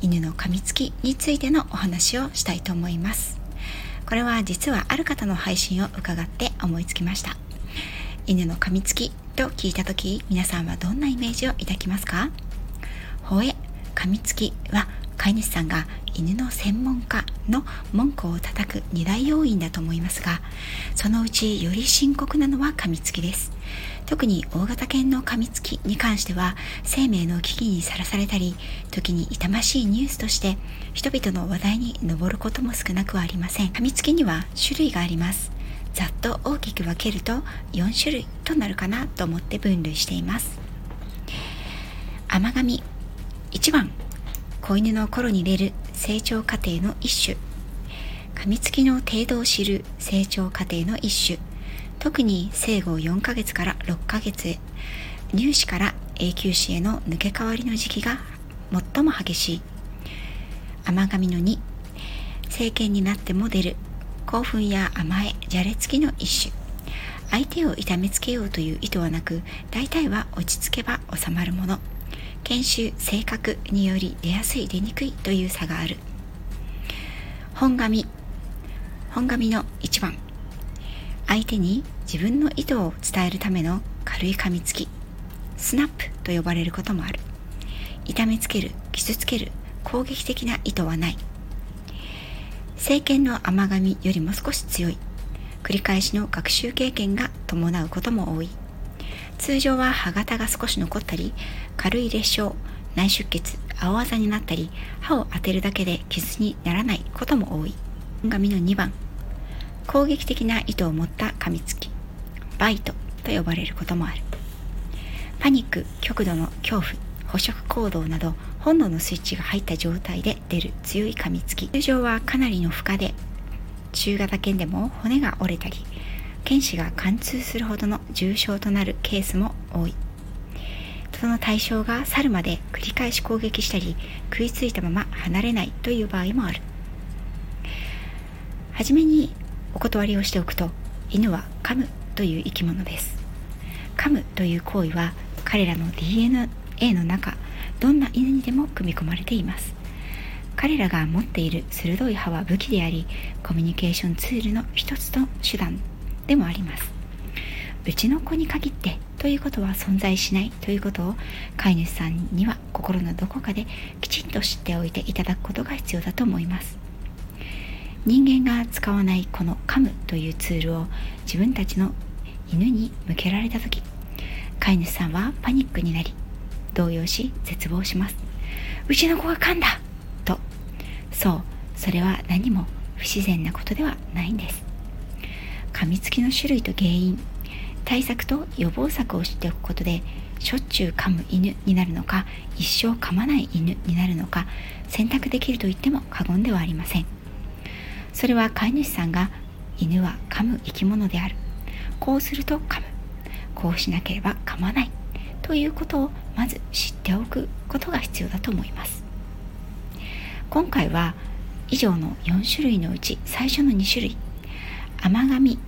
犬の噛みつきについてのお話をしたいと思います。これは実はある方の配信を伺って思いつきました。犬の噛みつきと聞いた時皆さんはどんなイメージを抱きますか？吠え噛みつきは飼い主さんが犬の専門家の文句を叩く二大要因だと思いますがそのうちより深刻なのは噛みつきです。特に大型犬の噛みつきに関しては生命の危機にさらされたり時に痛ましいニュースとして人々の話題に上ることも少なくはありません。噛みつきには種類があります。ざっと大きく分けると4種類となるかなと思って分類しています。甘噛み。1番。子犬の頃に出る成長過程の一種。噛みつきの程度を知る成長過程の一種。特に生後4ヶ月から6ヶ月へ。乳歯から永久歯への抜け替わりの時期が最も激しい。甘噛みの2成犬になっても出る興奮や甘えじゃれつきの一種。相手を痛めつけようという意図はなく大体は落ち着けば収まるもの。研修性格により出やすい出にくいという差がある。本紙。本紙の1番。相手に自分の意図を伝えるための軽い噛みつき。スナップと呼ばれることもある。痛めつける傷つける攻撃的な意図はない。政権の甘噛みよりも少し強い。繰り返しの学習経験が伴うことも多い。通常は歯型が少し残ったり軽い裂傷内出血青あざになったり歯を当てるだけで傷にならないことも多い。紙の2番。攻撃的な意図を持った噛みつきバイトと呼ばれることもある。パニック極度の恐怖捕食行動など本能のスイッチが入った状態で出る強い噛みつき。通常はかなりの負荷で中型犬でも骨が折れたり犬歯が貫通するほどの重傷となるケースも多い。その対象が去るまで繰り返し攻撃したり食いついたまま離れないという場合もある。はじめにお断りをしておくと犬は噛むという生き物です。噛むという行為は彼らの DNA の中どんな犬にでも組み込まれています。彼らが持っている鋭い歯は武器でありコミュニケーションツールの一つの手段。でもあります。うちの子に限ってということは存在しないということを飼い主さんには心のどこかできちんと知っておいていただくことが必要だと思います。人間が使わないこの噛むというツールを自分たちの犬に向けられた時飼い主さんはパニックになり動揺し絶望します。うちの子が噛んだと。そうそれは何も不自然なことではないんです。噛みつきの種類と原因対策と予防策を知っておくことでしょっちゅう噛む犬になるのか一生噛まない犬になるのか選択できると言っても過言ではありません。それは飼い主さんが犬は噛む生き物である。こうすると噛む。こうしなければ噛まない。ということをまず知っておくことが必要だと思います。今回は以上の4種類のうち最初の2種類。甘噛み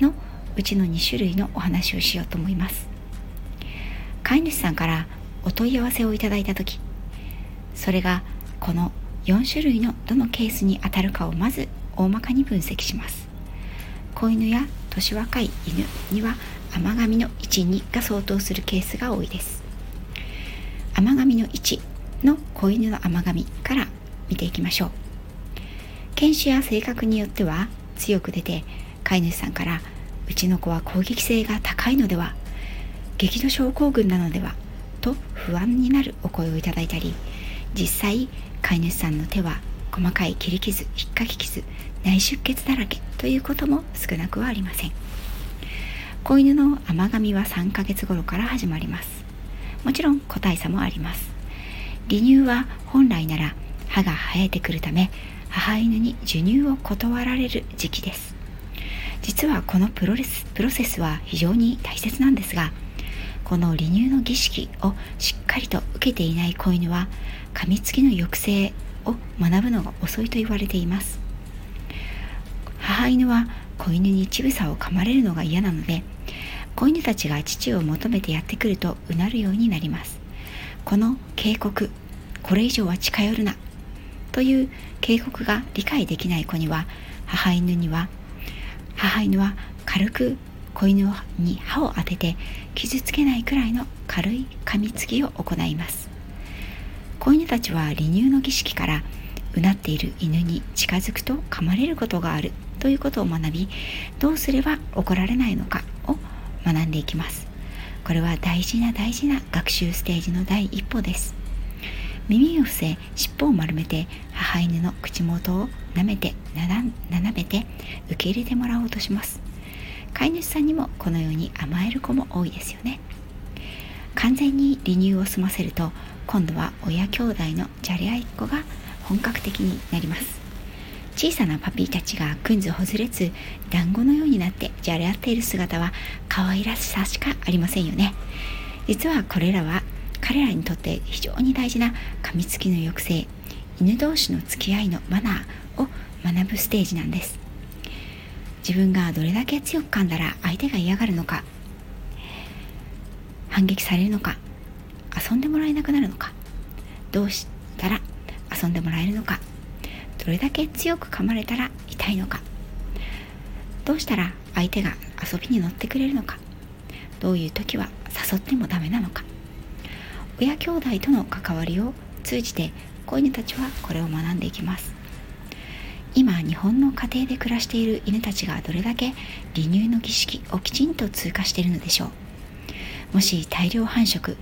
のうちの2種類のお話をしようと思います。飼い主さんからお問い合わせをいただいた時それがこの4種類のどのケースに当たるかをまず大まかに分析します。子犬や年若い犬には甘噛みの12が相当するケースが多いです。甘噛みの1の子犬の甘噛みから見ていきましょう。犬種や性格によっては強く出て飼い主さんからうちの子は攻撃性が高いのでは激怒症候群なのではと不安になるお声をいただいたり実際飼い主さんの手は細かい切り傷引っかき傷内出血だらけということも少なくはありません。子犬の甘噛みは3ヶ月頃から始まります。もちろん個体差もあります。離乳は本来なら歯が生えてくるため母犬に授乳を断られる時期です。実はこのプロレスプロセスは非常に大切なんですがこの離乳の儀式をしっかりと受けていない子犬は噛みつきの抑制を学ぶのが遅いと言われています。母犬は子犬に乳房を噛まれるのが嫌なので子犬たちが父を求めてやってくるとうなるようになります。この警告これ以上は近寄るなという警告が理解できない子には母犬には母犬は軽く子犬に歯を当てて傷つけないくらいの軽い噛みつきを行います。子犬たちは離乳の儀式からうなっている犬に近づくと噛まれることがある。ということを学びどうすれば怒られないのかを学んでいきます。これは大事な大事な学習ステージの第一歩です。耳を伏せ尻尾を丸めて母犬の口元を舐めて斜めて受け入れてもらおうとします。飼い主さんにもこのように甘える子も多いですよね。完全に離乳を済ませると今度は親兄弟のじゃれ合いっ子が本格的になります。小さなパピーたちがくんずほずれつ団子のようになってじゃれ合っている姿は可愛らしさしかありませんよね。実はこれらは彼らにとって非常に大事な噛みつきの抑制犬同士の付き合いのマナーを学ぶステージなんです。自分がどれだけ強く噛んだら相手が嫌がるのか反撃されるのか遊んでもらえなくなるのかどうしたら遊んでもらえるのかどれだけ強く噛まれたら痛いのかどうしたら相手が遊びに乗ってくれるのかどういう時は誘ってもダメなのか親兄弟との関わりを通じて子犬たちはこれを学んでいきます。今日本の家庭で暮らしている犬たちがどれだけ離乳の儀式をきちんと通過しているのでしょう。もし大量繁殖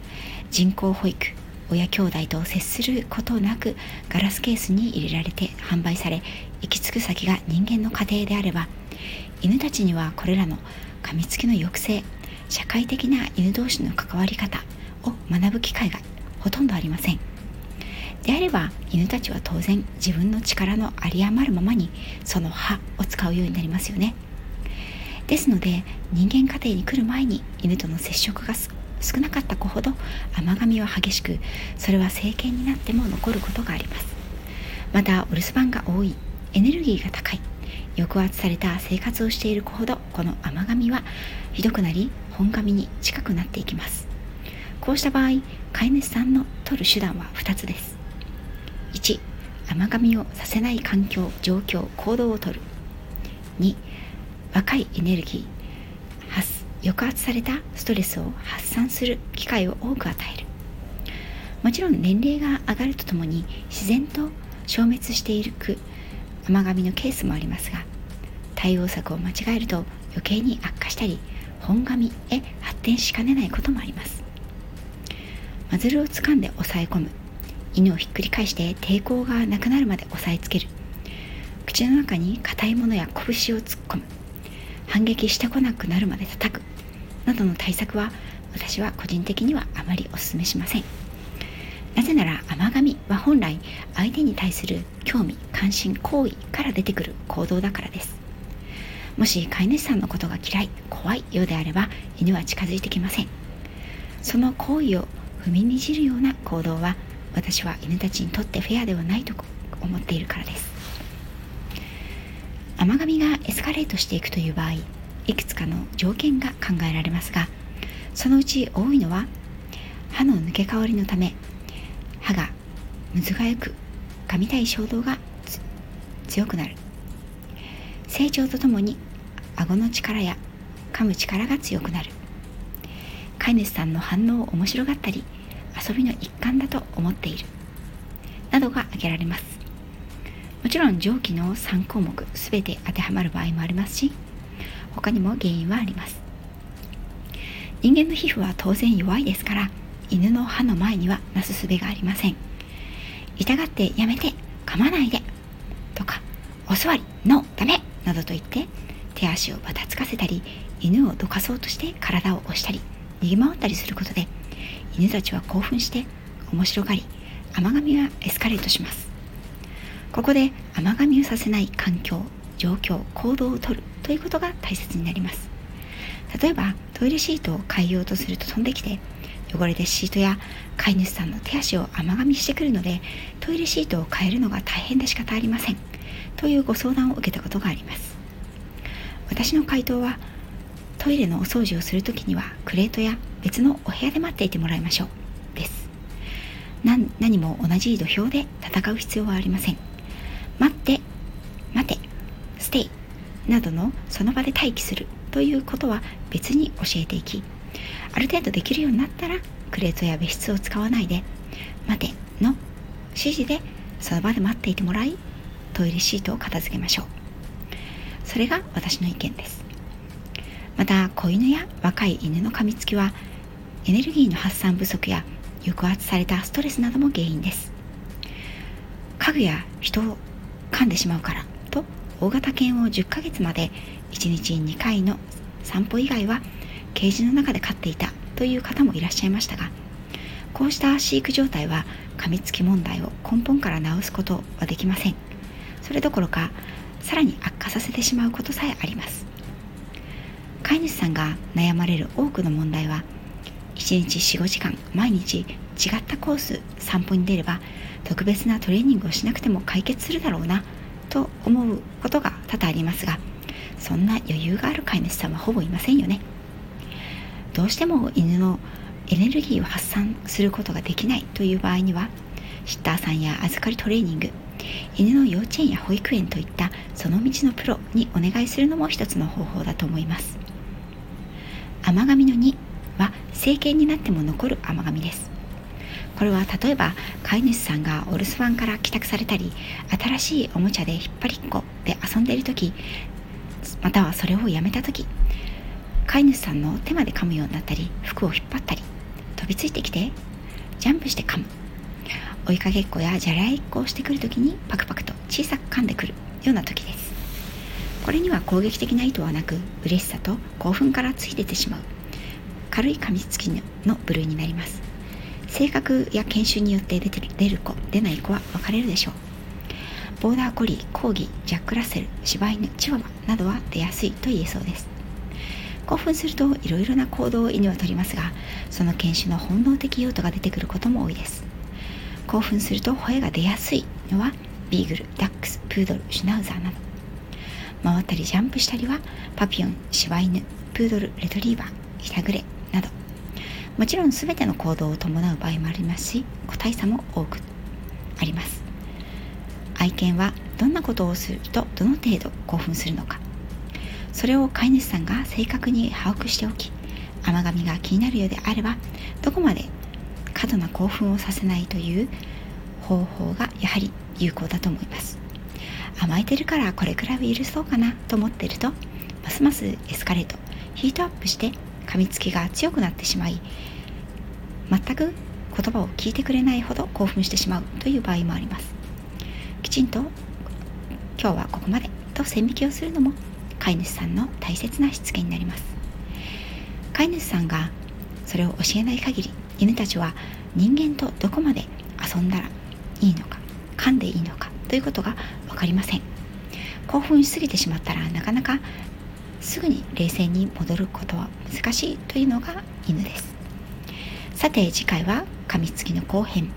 人工保育親兄弟と接することなくガラスケースに入れられて販売され行き着く先が人間の家庭であれば犬たちにはこれらの噛みつきの抑制社会的な犬同士の関わり方を学ぶ機会がほとんどありません。であれば犬たちは当然自分の力の有り余るままにその歯を使うようになりますよね。ですので人間家庭に来る前に犬との接触が少なかった子ほど甘噛みは激しくそれは成犬になっても残ることがあります。またお留守番が多いエネルギーが高い抑圧された生活をしている子ほどこの甘噛みはひどくなり本噛みに近くなっていきます。こうした場合飼い主さんの取る手段は2つです。1甘噛みをさせない環境状況行動をとる。2若いエネルギー。発抑圧されたストレスを発散する機会を多く与える。もちろん年齢が上がるとともに自然と消滅していく甘噛みのケースもありますが対応策を間違えると余計に悪化したり本噛みへ発展しかねないこともあります。マズルを掴んで押さえ込む。犬をひっくり返して抵抗がなくなるまで押さえつける。口の中に硬いものや拳を突っ込む。反撃してこなくなるまで叩く。などの対策は私は個人的にはあまりお勧めしません。なぜなら甘噛みは本来相手に対する興味関心好意から出てくる行動だからです。もし飼い主さんのことが嫌い怖いようであれば犬は近づいてきません。その行為を踏みにじるような行動は私は犬たちにとってフェアではないと思っているからです。甘噛みがエスカレートしていくという場合いくつかの条件が考えられますがそのうち多いのは歯の抜け変わりのため歯がむずがゆく噛みたい衝動が強くなる。成長とともに顎の力や噛む力が強くなる。飼い主さんの反応を面白がったり遊びの一環だと思っている。などが挙げられます。もちろん上記の3項目全て当てはまる場合もありますし他にも原因はあります。人間の皮膚は当然弱いですから犬の歯の前にはなすすべがありません。痛がってやめて噛まないでとかお座りノーダメなどと言って手足をばたつかせたり犬をどかそうとして体を押したり逃げ回ったりすることで犬たちは興奮して面白がり甘噛みはエスカレートします。ここで甘噛みをさせない環境状況行動をとるということが大切になります。例えばトイレシートを変えようとすると飛んできて汚れたシートや飼い主さんの手足を甘噛みしてくるのでトイレシートを変えるのが大変で仕方ありません。というご相談を受けたことがあります。私の回答はトイレのお掃除をするときにはクレートや別のお部屋で待っていてもらいましょう。です。何も同じ土俵で戦う必要はありません。待って待てステイなどのその場で待機するということは別に教えていきある程度できるようになったらクレートや別室を使わないで待ての指示でその場で待っていてもらいトイレシートを片付けましょう。それが私の意見です。また子犬や若い犬の噛みつきはエネルギーの発散不足や抑圧されたストレスなども原因です。家具や人を噛んでしまうからと大型犬を10ヶ月まで1日2回の散歩以外はケージの中で飼っていたという方もいらっしゃいましたがこうした飼育状態は噛みつき問題を根本から治すことはできません。それどころかさらに悪化させてしまうことさえあります。飼い主さんが悩まれる多くの問題は1日45時間毎日違ったコース散歩に出れば特別なトレーニングをしなくても解決するだろうなと思うことが多々ありますがそんな余裕がある飼い主さんはほぼいませんよね。どうしても犬のエネルギーを発散することができないという場合にはシッターさんや預かりトレーニング犬の幼稚園や保育園といったその道のプロにお願いするのも一つの方法だと思います。甘噛みの2は成犬になっても残る甘噛みです。これは例えば飼い主さんがお留守番から帰宅されたり新しいおもちゃで引っ張りっこで遊んでいる時またはそれをやめた時飼い主さんの手まで噛むようになったり服を引っ張ったり飛びついてきてジャンプして噛む。追いかけっこやじゃらいっこをしてくる時にパクパクと小さく噛んでくるような時です。これには攻撃的な意図はなく嬉しさと興奮からついててしまう。軽い噛みつきの部類になります。性格や研修によって出てる出る子出ない子は分かれるでしょう。ボーダーコリーコーギジャックラッセル柴犬チワワなどは出やすいと言えそうです。興奮するといろいろな行動を犬はとりますがその犬種の本能的用途が出てくることも多いです。興奮すると吠えが出やすいのはビーグルダックスプードルシュナウザーなど。回ったりジャンプしたりはパピオン柴犬プードルレトリーバーひたぐれなど。もちろん全ての行動を伴う場合もありますし個体差も多くあります。愛犬はどんなことをするとどの程度興奮するのか。それを飼い主さんが正確に把握しておき甘噛みが気になるようであればどこまで過度な興奮をさせないという方法がやはり有効だと思います。甘えてるからこれくらいは許そうかなと思っているとますますエスカレートヒートアップして噛みつきが強くなってしまい全く言葉を聞いてくれないほど興奮してしまうという場合もあります。きちんと今日はここまでと線引きをするのも飼い主さんの大切なしつけになります。飼い主さんがそれを教えない限り犬たちは人間とどこまで遊んだらいいのか噛んでいいのかということが分かりません。興奮しすぎてしまったらなかなかすぐに冷静に戻ることは難しいというのが犬です。さて次回は噛みつきの後編。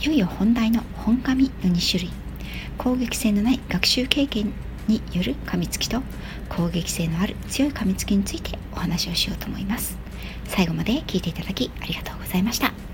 いよいよ本題の本噛みの2種類。攻撃性のない学習経験による噛みつきと攻撃性のある強い噛みつきについてお話をしようと思います。最後まで聞いていただきありがとうございました。